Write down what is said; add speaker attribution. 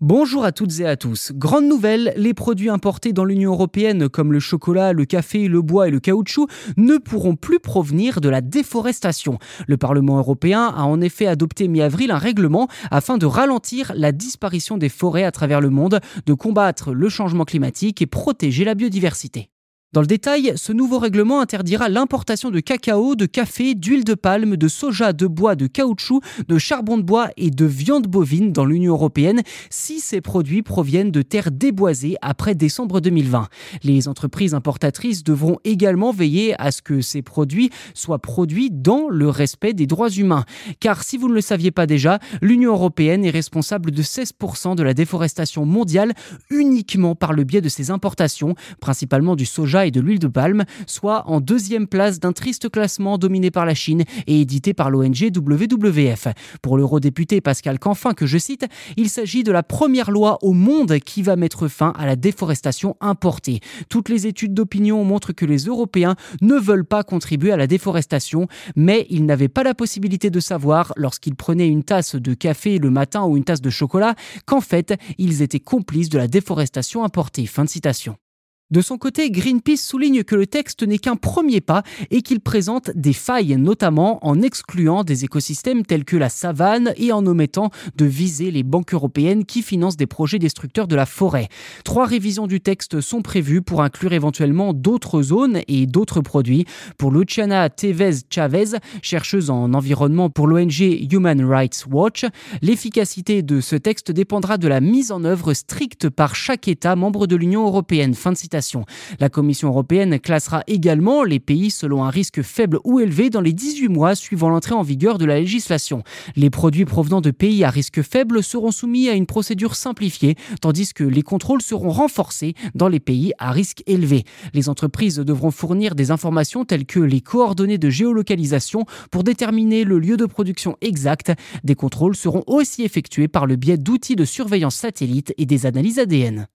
Speaker 1: Bonjour à toutes et à tous. Grande nouvelle, les produits importés dans l'Union européenne comme le chocolat, le café, le bois et le caoutchouc ne pourront plus provenir de la déforestation. Le Parlement européen a en effet adopté mi-avril un règlement afin de ralentir la disparition des forêts à travers le monde, de combattre le changement climatique et protéger la biodiversité. Dans le détail, ce nouveau règlement interdira l'importation de cacao, de café, d'huile de palme, de soja, de bois, de caoutchouc, de charbon de bois et de viande bovine dans l'Union européenne si ces produits proviennent de terres déboisées après décembre 2020. Les entreprises importatrices devront également veiller à ce que ces produits soient produits dans le respect des droits humains. Car si vous ne le saviez pas déjà, l'Union européenne est responsable de 16% de la déforestation mondiale uniquement par le biais de ses importations, principalement du soja et de l'huile de palme, soit en deuxième place d'un triste classement dominé par la Chine et édité par l'ONG WWF. Pour l'eurodéputé Pascal Canfin, que je cite, il s'agit de la première loi au monde qui va mettre fin à la déforestation importée. Toutes les études d'opinion montrent que les Européens ne veulent pas contribuer à la déforestation, mais ils n'avaient pas la possibilité de savoir, lorsqu'ils prenaient une tasse de café le matin ou une tasse de chocolat, qu'en fait, ils étaient complices de la déforestation importée. Fin de citation. De son côté, Greenpeace souligne que le texte n'est qu'un premier pas et qu'il présente des failles, notamment en excluant des écosystèmes tels que la savane et en omettant de viser les banques européennes qui financent des projets destructeurs de la forêt. Trois révisions du texte sont prévues pour inclure éventuellement d'autres zones et d'autres produits. Pour Luciana Tevez Chavez, chercheuse en environnement pour l'ONG Human Rights Watch, l'efficacité de ce texte dépendra de la mise en œuvre stricte par chaque État membre de l'Union européenne. La Commission européenne classera également les pays selon un risque faible ou élevé dans les 18 mois suivant l'entrée en vigueur de la législation. Les produits provenant de pays à risque faible seront soumis à une procédure simplifiée, tandis que les contrôles seront renforcés dans les pays à risque élevé. Les entreprises devront fournir des informations telles que les coordonnées de géolocalisation pour déterminer le lieu de production exact. Des contrôles seront aussi effectués par le biais d'outils de surveillance satellite et des analyses ADN.